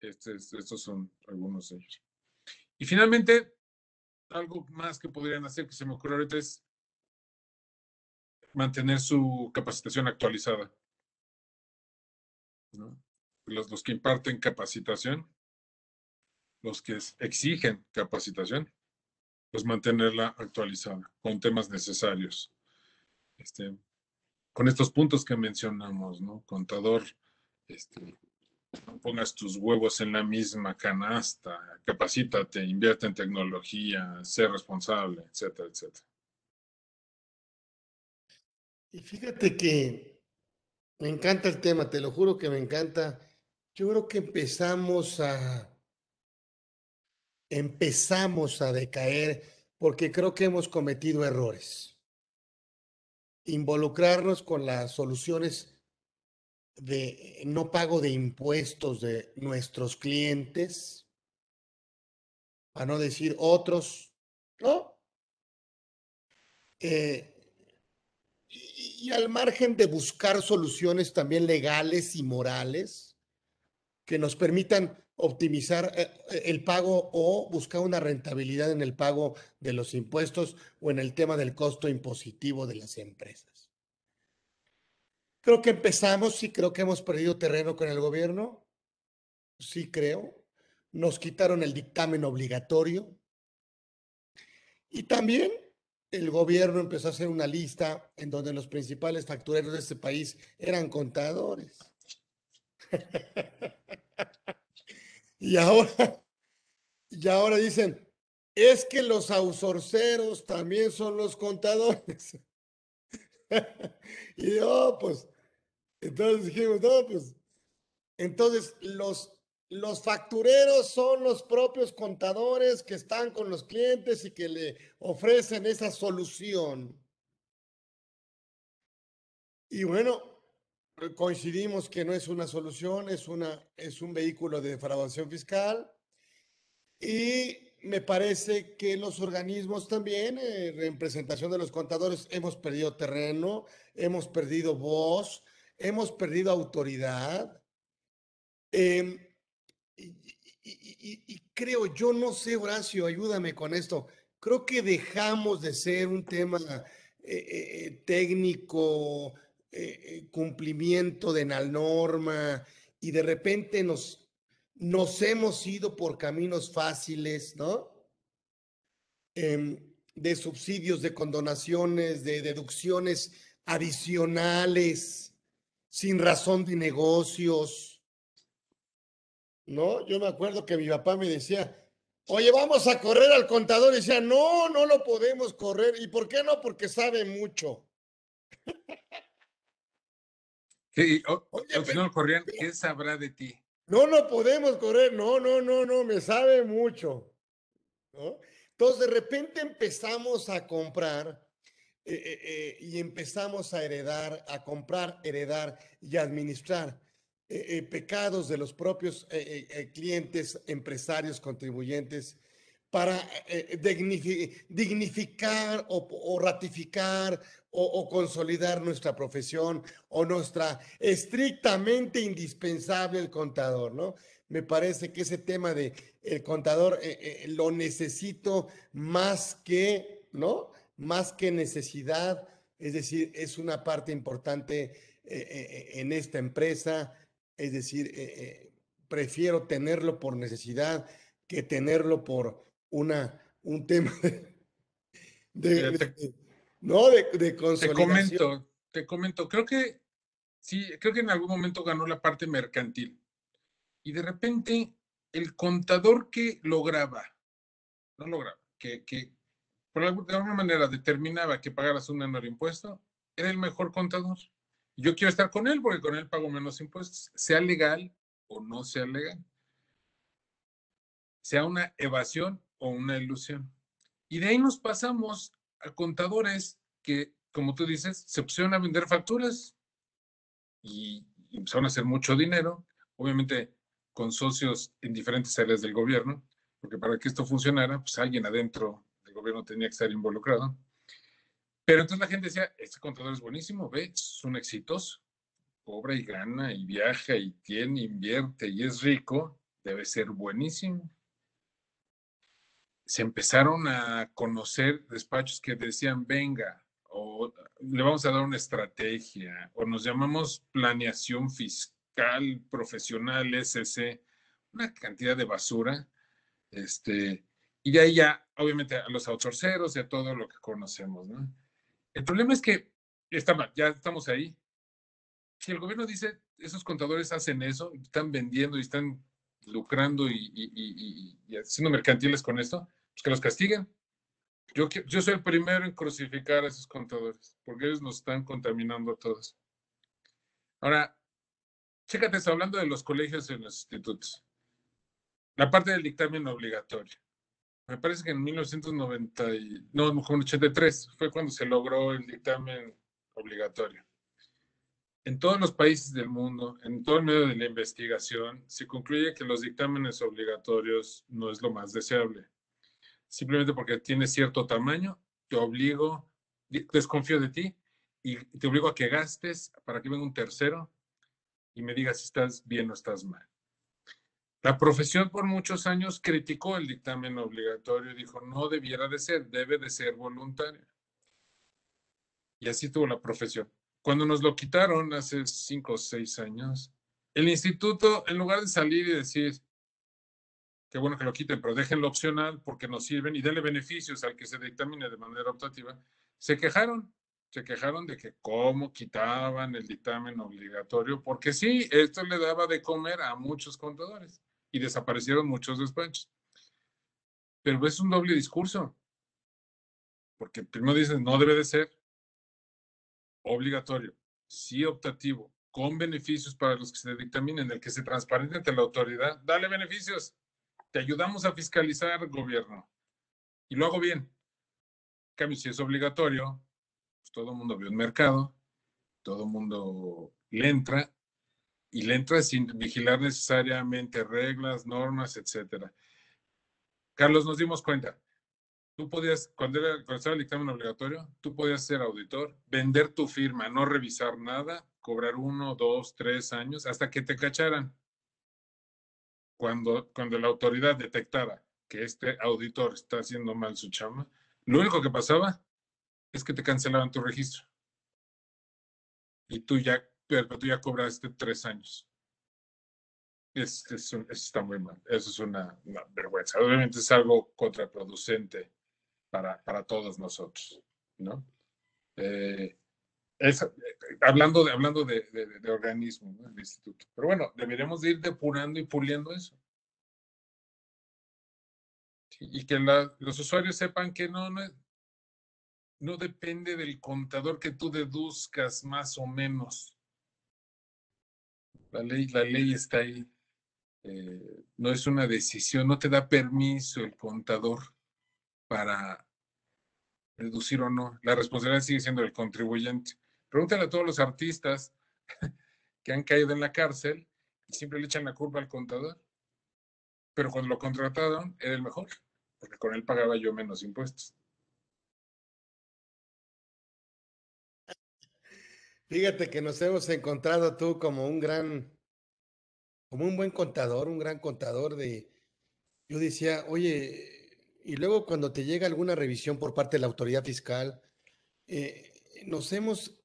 Este, estos son algunos de ellos. Y finalmente, algo más que podrían hacer que se me ocurre ahorita es mantener su capacitación actualizada. Los, los que imparten capacitación, los que exigen capacitación, pues mantenerla actualizada con temas necesarios este, con estos puntos que mencionamos, ¿no? Contador, este, pongas tus huevos en la misma canasta, capacítate, invierte en tecnología, sé responsable, etcétera, etcétera. Y fíjate que me encanta el tema, te lo juro que me encanta. Yo creo que empezamos a empezamos a decaer porque creo que hemos cometido errores. Involucrarnos con las soluciones de no pago de impuestos de nuestros clientes, a no decir otros, ¿no? Eh, y, al margen de buscar soluciones también legales y morales que nos permitan optimizar eh, el pago o buscar una rentabilidad en el pago de los impuestos o en el tema del costo impositivo de las empresas. Creo que empezamos, sí creo que hemos perdido terreno con el gobierno, sí creo. Nos quitaron el dictamen obligatorio. Y también el gobierno empezó a hacer una lista en donde los principales factureros de este país eran contadores. [LAUGHS] y ahora, [LAUGHS] y ahora dicen, es que los outsourceros también son los contadores. [LAUGHS] y yo, pues, entonces dijimos, no, pues, entonces los, los factureros son los propios contadores que están con los clientes y que le ofrecen esa solución. Y bueno, coincidimos que no es una solución, es, una, es un vehículo de defraudación fiscal. Y me parece que los organismos también, en representación de los contadores, hemos perdido terreno, hemos perdido voz, hemos perdido autoridad. Em, y, creo, yo no sé, Horacio, ayúdame con esto. Creo que dejamos de ser un tema eh, eh, eh, técnico, cumplimiento de la norma, y de repente nos, nos hemos ido por caminos fáciles, ¿no? Em, de subsidios, de condonaciones, de deducciones adicionales sin razón de negocios. ¿No? Yo me acuerdo que mi papá me decía, oye, vamos a correr al contador. Y decía, no, no lo podemos correr. ¿Y por qué no? Porque sabe mucho. [LAUGHS] ¿Qué, no corrían, ¿qué sabrá de ti? No lo podemos correr. No, no, no, no, me sabe mucho. ¿No? Entonces, de repente empezamos a comprar eh, eh, eh, y empezamos a heredar, a comprar, heredar y administrar pecados de los propios clientes, empresarios, contribuyentes, para dignificar o, ratificar o, consolidar nuestra profesión o nuestra estrictamente indispensable el contador, ¿no? Me parece que ese tema de el contador lo necesito más que, ¿no? más que necesidad, es decir, es una parte importante eh, eh, en esta empresa, es decir, eh, prefiero tenerlo por necesidad que tenerlo por una, un tema de, ¿no? De, de consolidación. Te comento, te comento, creo que sí, creo que en algún momento ganó la parte mercantil y de repente el contador que lograba, no lograba, que, que, por alguna manera determinaba que pagaras un menor impuesto, era el mejor contador. Yo quiero estar con él porque con él pago menos impuestos, sea legal o no sea legal, sea una evasión o una ilusión. Y de ahí nos pasamos a contadores que, como tú dices, se pusieron a vender facturas y, empezaron a hacer mucho dinero, obviamente con socios en diferentes áreas del gobierno, porque para que esto funcionara, pues alguien adentro gobierno tenía que estar involucrado. Pero entonces la gente decía, este contador es buenísimo, ve, es un exitoso, cobra y gana y viaja y tiene, invierte y es rico, debe ser buenísimo. Se empezaron a conocer despachos que decían, venga, o le vamos a dar una estrategia, o nos llamamos planeación fiscal profesional, SC, una cantidad de basura, este, y de ahí ya, obviamente, a los outsourceros y a todo lo que conocemos, ¿no? El problema es que está mal, ya estamos ahí. si el gobierno dice, esos contadores hacen eso, están vendiendo y están lucrando y, haciendo mercantiles con esto, pues que los castiguen. Yo, soy el primero en crucificar a esos contadores, porque ellos nos están contaminando a todos. Ahora, chécate, hablando de los colegios y los institutos. La parte del dictamen obligatorio. Me parece que en 1990, no, 83 fue cuando se logró el dictamen obligatorio. En todos los países del mundo, en todo el medio de la investigación, se concluye que los dictámenes obligatorios no es lo más deseable. Simplemente porque tiene cierto tamaño, te obligo, desconfío de ti y te obligo a que gastes para que venga un tercero y me digas si estás bien o estás mal. La profesión por muchos años criticó el dictamen obligatorio y dijo, no debiera de ser, debe de ser voluntario. Y así tuvo la profesión. Cuando nos lo quitaron hace cinco o seis años, el instituto, en lugar de salir y decir, qué bueno que lo quiten, pero déjenlo opcional porque nos sirven y denle beneficios al que se dictamine de manera optativa, se quejaron. Se quejaron de que cómo quitaban el dictamen obligatorio, porque sí, esto le daba de comer a muchos contadores y desaparecieron muchos despachos. Pero es un doble discurso, porque primero dicen no debe de ser, obligatorio, sí optativo, con beneficios para los que se dictaminen, el que se transparente ante la autoridad, dale beneficios. Te ayudamos a fiscalizar, gobierno. Y lo hago bien. En cambio, si es obligatorio, pues todo el mundo ve un mercado, todo el mundo le entra y le entra sin vigilar necesariamente reglas, normas, etcétera. Carlos, nos dimos cuenta, Tú podías, cuando, era, cuando estaba el dictamen obligatorio, tú podías ser auditor, vender tu firma, no revisar nada, cobrar uno, dos, tres años, hasta que te cacharan. Cuando, cuando la autoridad detectara que este auditor está haciendo mal su chama, lo único que pasaba es que te cancelaban tu registro. Y tú ya, pero tú ya cobraste tres años. Es, eso está muy mal. Eso es una, vergüenza. Obviamente es algo contraproducente para, para todos nosotros, ¿no? Eh, hablando de, hablando de, de, organismo, ¿no? instituto. Pero bueno, deberíamos ir depurando y puliendo eso. Y que los usuarios sepan que no, no, no depende del contador que tú deduzcas más o menos. La ley, la ley está ahí. Eh, no es una decisión, no te da permiso el contador para reducir o no. La responsabilidad sigue siendo del contribuyente. Pregúntale a todos los artistas [LAUGHS] que han caído en la cárcel siempre le echan la culpa al contador. Pero cuando lo contrataron, era el mejor, porque con él pagaba yo menos impuestos. Fíjate que nos hemos encontrado tú como un gran, como un buen contador, un gran contador de, yo decía, oye, y luego cuando te llega alguna revisión por parte de la autoridad fiscal, eh, nos hemos,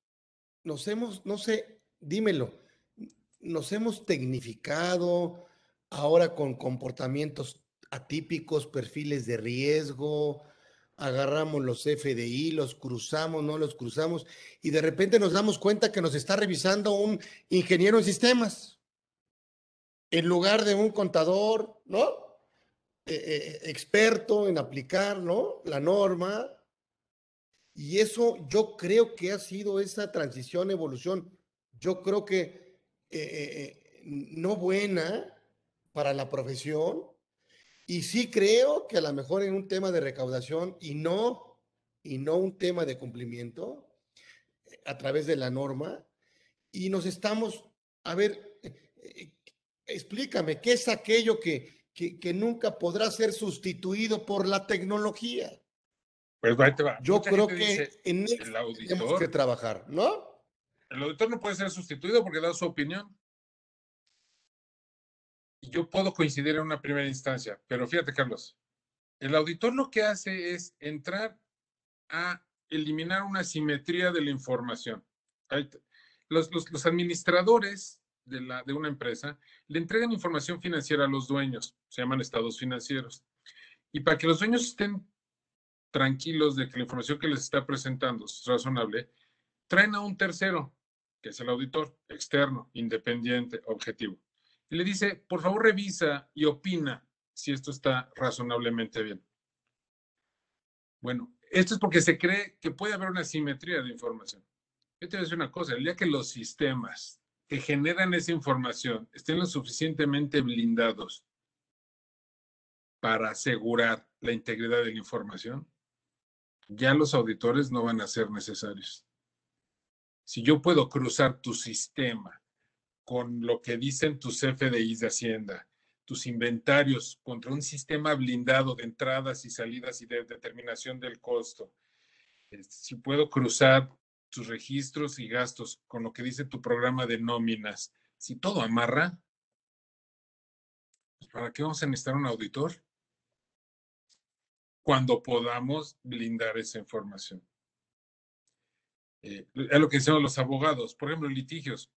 nos hemos, no sé, dímelo, nos hemos tecnificado ahora con comportamientos atípicos, perfiles de riesgo, agarramos los FDI, los cruzamos, no los cruzamos, y de repente nos damos cuenta que nos está revisando un ingeniero en sistemas, en lugar de un contador, ¿no? Eh, eh, experto en aplicar ¿no? la norma. Y eso yo creo que ha sido esa transición, evolución, yo creo que eh, no buena para la profesión. Y sí creo que a lo mejor en un tema de recaudación y no, y no un tema de cumplimiento a través de la norma. Y nos estamos, a ver, explícame, ¿qué es aquello que, que, nunca podrá ser sustituido por la tecnología. Ahí te va. Yo creo que en eso tenemos que trabajar, ¿no? El auditor no puede ser sustituido porque da su opinión. Yo puedo coincidir en una primera instancia, pero fíjate, Carlos, el auditor lo que hace es entrar a eliminar una simetría de la información. Los, los, los administradores de, la, de una empresa le entregan información financiera a los dueños, se llaman estados financieros. Y para que los dueños estén tranquilos de que la información que les está presentando es razonable, traen a un tercero que es el auditor externo, independiente, objetivo. Y le dice, por favor revisa y opina si esto está razonablemente bien. Bueno, esto es porque se cree que puede haber una simetría de información. Yo te voy a decir una cosa, el día que los sistemas que generan esa información estén lo suficientemente blindados para asegurar la integridad de la información, ya los auditores no van a ser necesarios. Si yo puedo cruzar tu sistema con lo que dicen tus FDIs de Hacienda, tus inventarios contra un sistema blindado de entradas y salidas y de determinación del costo, este, si puedo cruzar tus registros y gastos con lo que dice tu programa de nóminas, si todo amarra, pues, ¿para qué vamos a necesitar un auditor? Cuando podamos blindar esa información. Eh, es lo que decían los abogados, por ejemplo, litigios.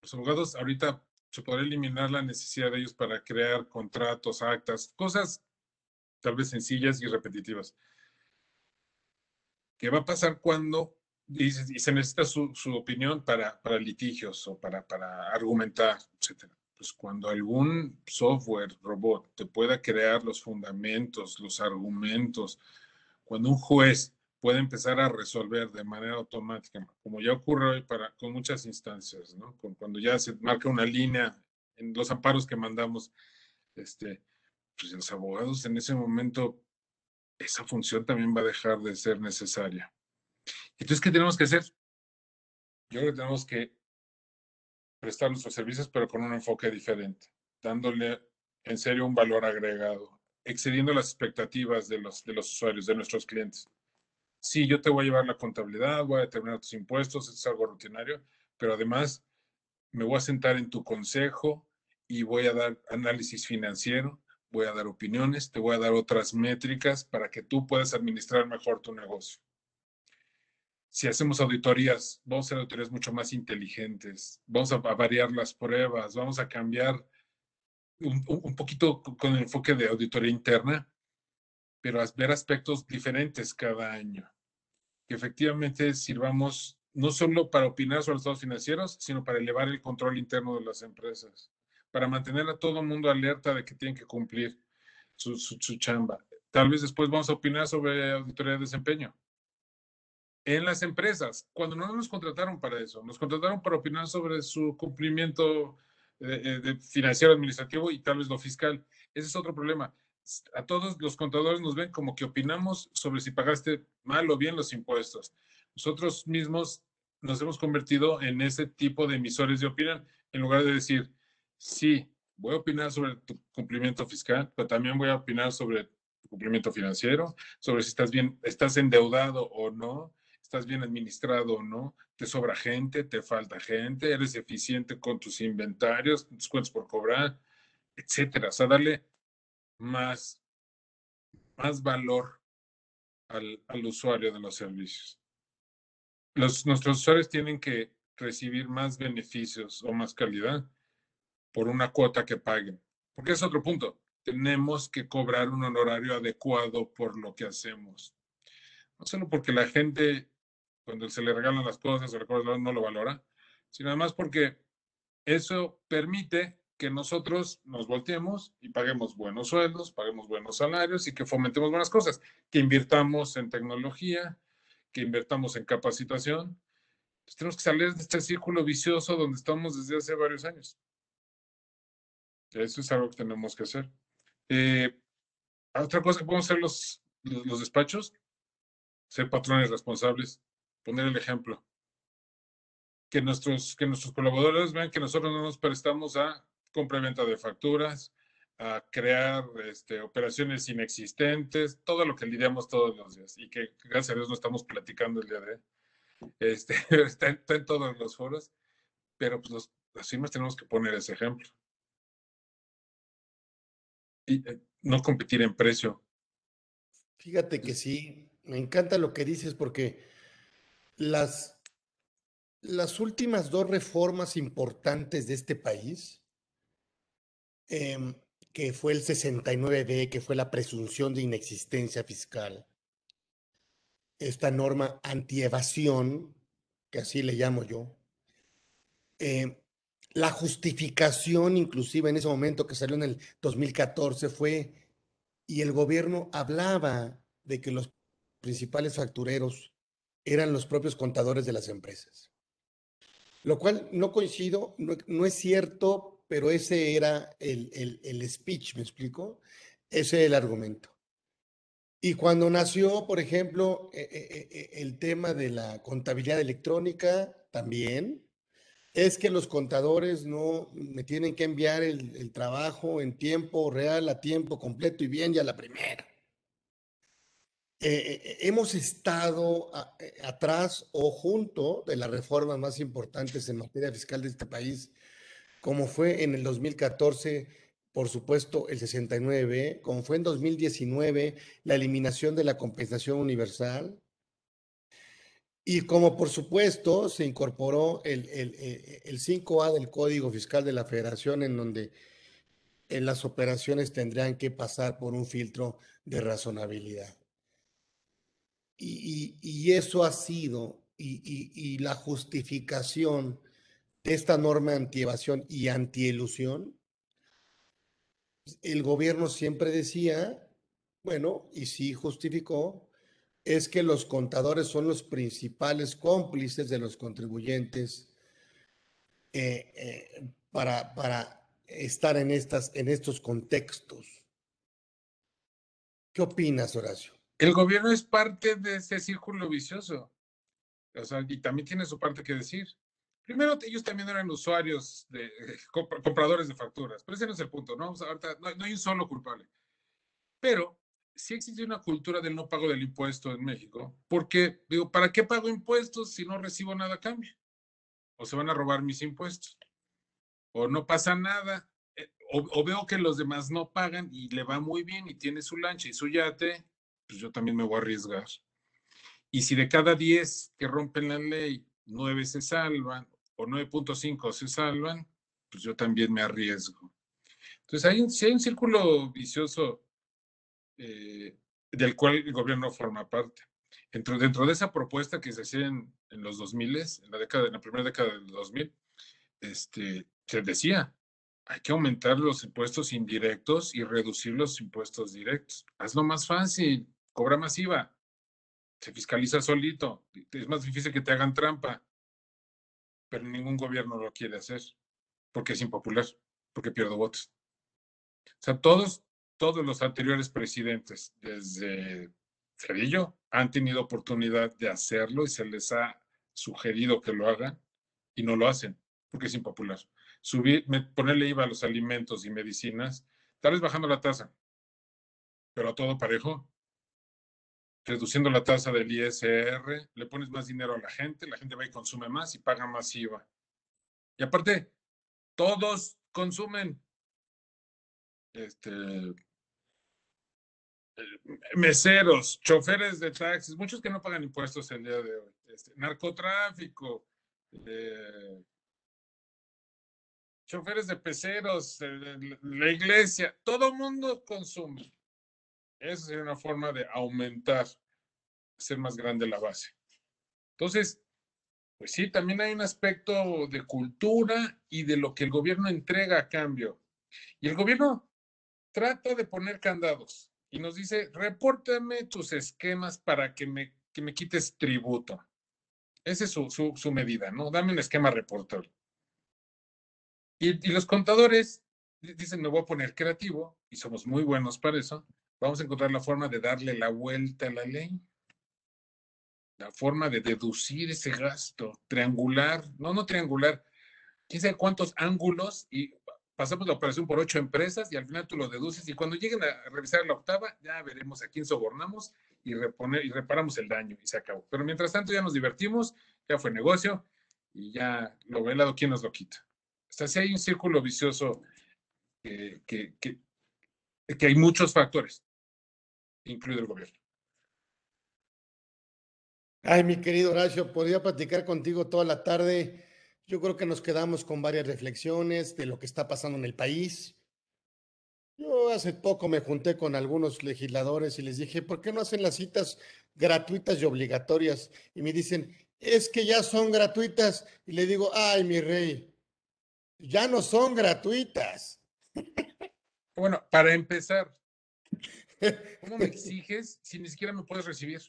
Los abogados ahorita se podría eliminar la necesidad de ellos para crear contratos, actas, cosas tal vez sencillas y repetitivas. ¿Qué va a pasar cuando y, se necesita su, opinión para, para, litigios o para, para argumentar, etcétera? Pues cuando algún software, robot, te pueda crear los fundamentos, los argumentos, cuando un juez puede empezar a resolver de manera automática, como ya ocurre hoy para, con muchas instancias, ¿no? cuando ya se marca una línea en los amparos que mandamos, este, pues los abogados en ese momento, esa función también va a dejar de ser necesaria. Entonces, ¿qué tenemos que hacer? Yo creo que tenemos que prestar nuestros servicios, pero con un enfoque diferente, dándole en serio un valor agregado, excediendo las expectativas de los, de los usuarios, de nuestros clientes sí, yo te voy a llevar la contabilidad, voy a determinar tus impuestos, es algo rutinario, pero además me voy a sentar en tu consejo y voy a dar análisis financiero, voy a dar opiniones, te voy a dar otras métricas para que tú puedas administrar mejor tu negocio. Si hacemos auditorías, vamos a hacer auditorías mucho más inteligentes, vamos a variar las pruebas, vamos a cambiar un, poquito con el enfoque de auditoría interna, pero a ver aspectos diferentes cada año que efectivamente sirvamos no solo para opinar sobre los estados financieros, sino para elevar el control interno de las empresas, para mantener a todo el mundo alerta de que tienen que cumplir su, chamba. Tal vez después vamos a opinar sobre auditoría de desempeño. En las empresas, cuando no nos contrataron para eso, nos contrataron para opinar sobre su cumplimiento eh, eh, financiero administrativo y tal vez lo fiscal. Ese es otro problema a todos los contadores nos ven como que opinamos sobre si pagaste mal o bien los impuestos. Nosotros mismos nos hemos convertido en ese tipo de emisores de opinión, en lugar de decir, sí, voy a opinar sobre tu cumplimiento fiscal, pero también voy a opinar sobre tu cumplimiento financiero, sobre si estás bien, estás endeudado o no, estás bien administrado o no, te sobra gente, te falta gente, eres eficiente con tus inventarios, tus cuentas por cobrar, etcétera. O sea, darle más, más valor al, al usuario de los servicios. Los, nuestros usuarios tienen que recibir más beneficios o más calidad por una cuota que paguen. Porque es otro punto. Tenemos que cobrar un honorario adecuado por lo que hacemos. No solo porque la gente, cuando se le regalan las cosas o no lo valora, sino además porque eso permite que nosotros nos volteemos y paguemos buenos sueldos, paguemos buenos salarios y que fomentemos buenas cosas, que invirtamos en tecnología, que invirtamos en capacitación. Pues tenemos que salir de este círculo vicioso donde estamos desde hace varios años. Eso es algo que tenemos que hacer. Eh, otra cosa que podemos hacer los, los despachos, ser patrones responsables, poner el ejemplo. Que nuestros, que nuestros colaboradores vean que nosotros no nos prestamos a complemento de facturas, a crear este, operaciones inexistentes, todo lo que lidiamos todos los días y que gracias a Dios no estamos platicando el día de hoy. Este, [LAUGHS] está, en todos los foros, pero pues los, las firmas tenemos que poner ese ejemplo. Y eh, no competir en precio. Fíjate que sí, me encanta lo que dices porque las, las últimas dos reformas importantes de este país Em, que fue el 69D, que fue la presunción de inexistencia fiscal. Esta norma antievasión, que así le llamo yo, eh, la justificación, inclusive en ese momento que salió en el 2014, fue, y el gobierno hablaba de que los principales factureros eran los propios contadores de las empresas. Lo cual no coincido, no, es cierto, pero ese era el, el, speech, ¿me explico? Ese es el argumento. Y cuando nació, por ejemplo, e, e, e, el tema de la contabilidad electrónica, también, es que los contadores no me tienen que enviar el, el, trabajo en tiempo real, a tiempo completo y bien, ya la primera. Eh, eh, hemos estado eh, atrás o junto de las reformas más importantes en materia fiscal de este país, como fue en el 2014, por supuesto, el 69, como fue en 2019, la eliminación de la compensación universal, y como por supuesto se incorporó el, el, el 5A del Código Fiscal de la Federación, en donde las operaciones tendrían que pasar por un filtro de razonabilidad. Y, eso ha sido, y, la justificación de esta norma anti-evasión y anti-elusión, el gobierno siempre decía, bueno, y sí justificó, es que los contadores son los principales cómplices de los contribuyentes eh, eh, para, para estar en, estas, en estos contextos. ¿Qué opinas, Horacio? El gobierno es parte de ese círculo vicioso. O sea, y también tiene su parte que decir. Primero, ellos también eran usuarios, de, compradores de facturas, pero ese no es el punto, ¿no? ahorita no, hay un solo culpable. Pero sí existe una cultura del no pago del impuesto en México, porque digo, ¿para qué pago impuestos si no recibo nada a cambio? O se van a robar mis impuestos, o no pasa nada, eh, o, o veo que los demás no pagan y le va muy bien y tiene su lancha y su yate, pues yo también me voy a arriesgar. Y si de cada 10 que rompen la ley, 9 se salvan o 9.5 se salvan, pues yo también me arriesgo. Entonces, hay un, si hay un círculo vicioso eh, del cual el gobierno forma parte. Dentro, dentro de esa propuesta que se hacía en, los 2000, en la, década, en la primera década del 2000, este, se decía, hay que aumentar los impuestos indirectos y reducir los impuestos directos. Hazlo más fácil cobra masiva, se fiscaliza solito, es más difícil que te hagan trampa, pero ningún gobierno lo quiere hacer porque es impopular, porque pierde votos. O sea, todos, todos los anteriores presidentes, desde Cedillo, han tenido oportunidad de hacerlo y se les ha sugerido que lo hagan y no lo hacen porque es impopular. Subir, ponerle IVA a los alimentos y medicinas, tal vez bajando la tasa, pero a todo parejo, reduciendo la tasa del ISR, le pones más dinero a la gente, la gente va y consume más y paga más IVA. Y aparte, todos consumen. Este, meseros, choferes de taxis, muchos que no pagan impuestos el día de hoy, este, narcotráfico, eh, choferes de peceros, la iglesia, todo mundo consume. Esa sería una forma de aumentar, hacer más grande la base. Entonces, pues sí, también hay un aspecto de cultura y de lo que el gobierno entrega a cambio. Y el gobierno trata de poner candados y nos dice, repórtame tus esquemas para que me, que me quites tributo. Esa es su, su, medida, ¿no? Dame un esquema reportable. Y, y los contadores dicen, me voy a poner creativo, y somos muy buenos para eso, vamos a encontrar la forma de darle la vuelta a la ley. La forma de deducir ese gasto, triangular, no, no triangular, quién sabe cuántos ángulos y pasamos la operación por ocho empresas y al final tú lo deduces y cuando lleguen a revisar la octava ya veremos a quién sobornamos y, reponer, y reparamos el daño y se acabó. Pero mientras tanto ya nos divertimos, ya fue negocio y ya lo velado, ¿quién nos lo quita? Sea, si hay un círculo vicioso que, que, que hay muchos factores incluido el gobierno. Ay, mi querido Horacio, podría platicar contigo toda la tarde. Yo creo que nos quedamos con varias reflexiones de lo que está pasando en el país. Yo hace poco me junté con algunos legisladores y les dije, ¿por qué no hacen las citas gratuitas y obligatorias? Y me dicen, es que ya son gratuitas. Y le digo, ay, mi rey, ya no son gratuitas. Bueno, para empezar, [LAUGHS] ¿cómo me exiges si ni siquiera me puedes recibir?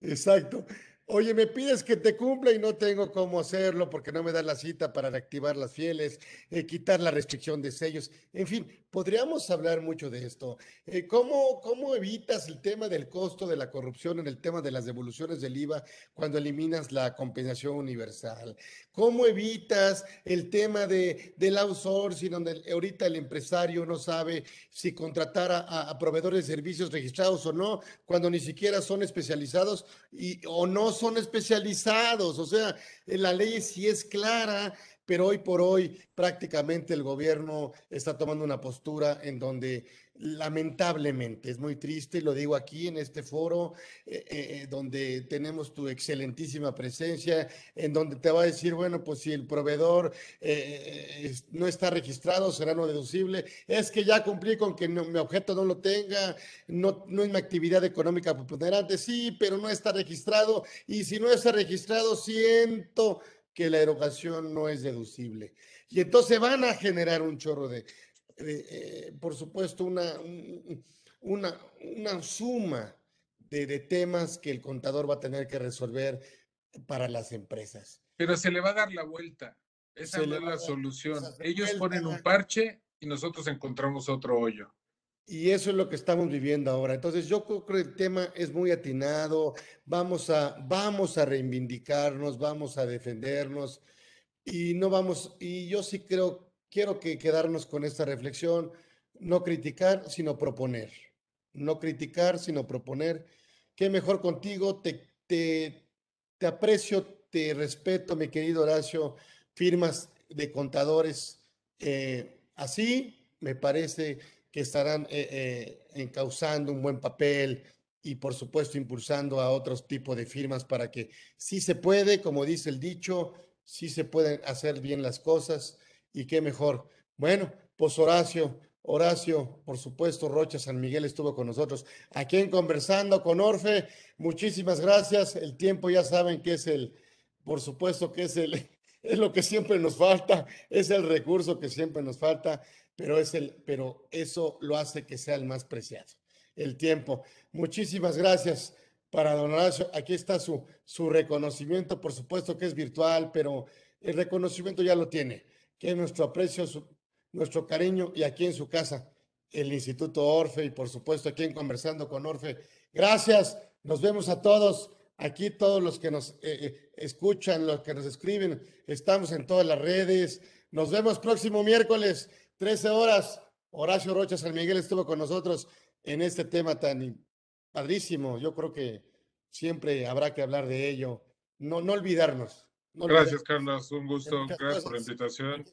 Exacto. Oye, me pides que te cumpla y no tengo cómo hacerlo porque no me das la cita para reactivar las fieles, eh, quitar la restricción de sellos. En fin, podríamos hablar mucho de esto. Eh, ¿cómo, ¿Cómo evitas el tema del costo de la corrupción en el tema de las devoluciones del IVA cuando eliminas la compensación universal? ¿Cómo evitas el tema de, del outsourcing, donde ahorita el empresario no sabe si contratar a, a proveedores de servicios registrados o no, cuando ni siquiera son especializados y, o no son especializados, o sea, la ley sí es clara, pero hoy por hoy prácticamente el gobierno está tomando una postura en donde lamentablemente es muy triste, lo digo aquí en este foro, eh, eh, donde tenemos tu excelentísima presencia, en donde te va a decir, bueno, pues si el proveedor eh, no está registrado, será no deducible, es que ya cumplí con que mi objeto no lo tenga, no, no es mi actividad económica preponderante, sí, pero no está registrado, y si no está registrado, siento que la erogación no es deducible. Y entonces van a generar un chorro de, eh, por supuesto, una, una, una suma de, de, temas que el contador va a tener que resolver para las empresas. Pero se le va a dar la vuelta. Esa no es la solución. Ellos ponen un parche y nosotros encontramos otro hoyo. Y eso es lo que estamos viviendo ahora. Entonces yo creo que el tema es muy atinado. Vamos a, vamos a reivindicarnos, vamos a defendernos y no vamos, y yo sí creo, quiero que quedarnos con esta reflexión, no criticar, sino proponer. No criticar, sino proponer. Qué mejor contigo, te, te, te aprecio, te respeto, mi querido Horacio, firmas de contadores. Eh, así me parece que estarán eh, eh, encauzando un buen papel y por supuesto impulsando a otros tipos de firmas para que sí se puede, como dice el dicho, sí se pueden hacer bien las cosas y qué mejor. Bueno, pues Horacio, Horacio, por supuesto, Rocha San Miguel estuvo con nosotros aquí en Conversando con Orfe. Muchísimas gracias. El tiempo ya saben que es el, por supuesto que es el, [LAUGHS] es lo que siempre nos falta, es el recurso que siempre nos falta pero, es el, pero eso lo hace que sea el más preciado, el tiempo. Muchísimas gracias para don Horacio. Aquí está su, su reconocimiento, por supuesto que es virtual, pero el reconocimiento ya lo tiene, que es nuestro aprecio, nuestro cariño y aquí en su casa, el Instituto Orfe y por supuesto aquí en Conversando con Orfe. Gracias, nos vemos a todos. Aquí todos los que nos eh, eh, escuchan, los que nos escriben, estamos en todas las redes. Nos vemos próximo miércoles. 13 horas, Horacio Rocha San Miguel estuvo con nosotros en este tema tan padrísimo. Yo creo que siempre habrá que hablar de ello. No, no olvidarnos. Gracias, Carlos. Un gusto. Gracias por la invitación.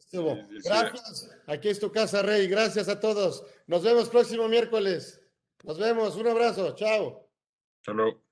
gracias. Aquí es tu casa, Rey. Gracias a todos. Nos vemos próximo miércoles. Nos vemos. Un abrazo. Chao. Chao.